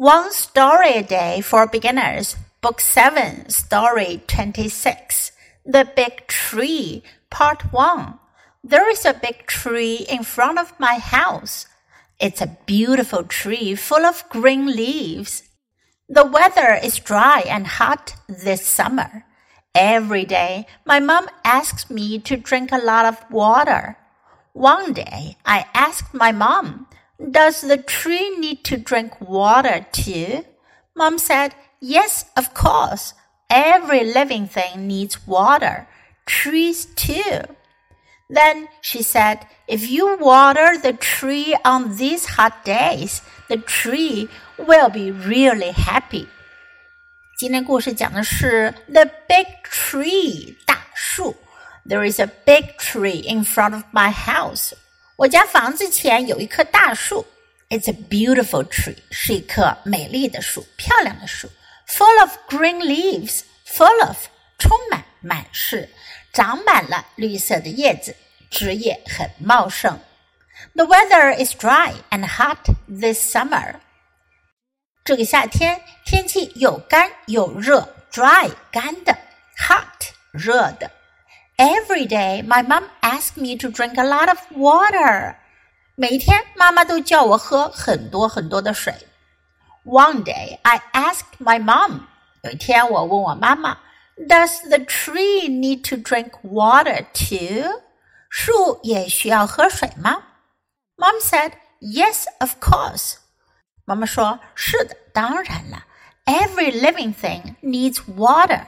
One Story a Day for Beginners, Book 7, Story 26. The Big Tree, Part 1. There is a big tree in front of my house. It's a beautiful tree full of green leaves. The weather is dry and hot this summer. Every day, my mom asks me to drink a lot of water. One day, I asked my mom, does the tree need to drink water too? Mom said, Yes, of course. Every living thing needs water. Trees too. Then she said, If you water the tree on these hot days, the tree will be really happy. 今天故事讲的是 The Big Tree 大树。There is a big tree in front of my house. 我家房子前有一棵大树。It's a beautiful tree，是一棵美丽的树，漂亮的树。Full of green leaves，full of 充满满是，长满了绿色的叶子，枝叶很茂盛。The weather is dry and hot this summer。这个夏天天气又干又热，dry 干的，hot 热的。Every day, my mom asked me to drink a lot of water. 每一天，妈妈都叫我喝很多很多的水。One day, I asked my mom. 有一天，我问我妈妈，Does the tree need to drink water too? 树也需要喝水吗？Mom said, Yes, of course. 妈妈说：“是的，当然了。Every living thing needs water.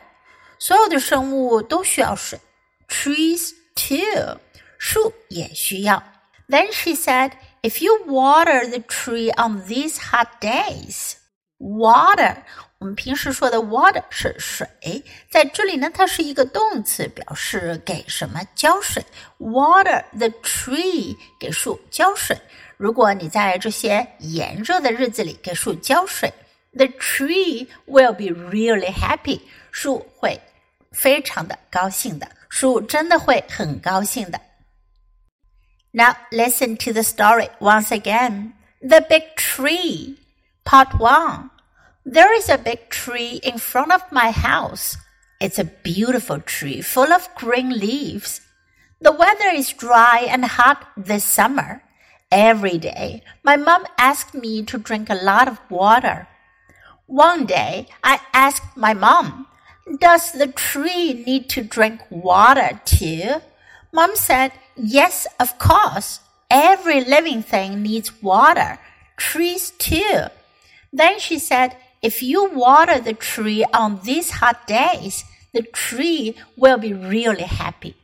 所有的生物都需要水。” trees too. 树也需要。Then she said, if you water the tree on these hot days, water 我们平时说的 water 是水，在这里呢，它是一个动词，表示给什么浇水。Water the tree 给树浇水。如果你在这些炎热的日子里给树浇水，the tree will be really happy，树会 非常的高兴的。树真的会很高兴的。Now listen to the story once again. The Big Tree, Part 1. There is a big tree in front of my house. It's a beautiful tree full of green leaves. The weather is dry and hot this summer. Every day, my mom asked me to drink a lot of water. One day, I asked my mom, does the tree need to drink water too? Mom said, Yes, of course. Every living thing needs water, trees too. Then she said, If you water the tree on these hot days, the tree will be really happy.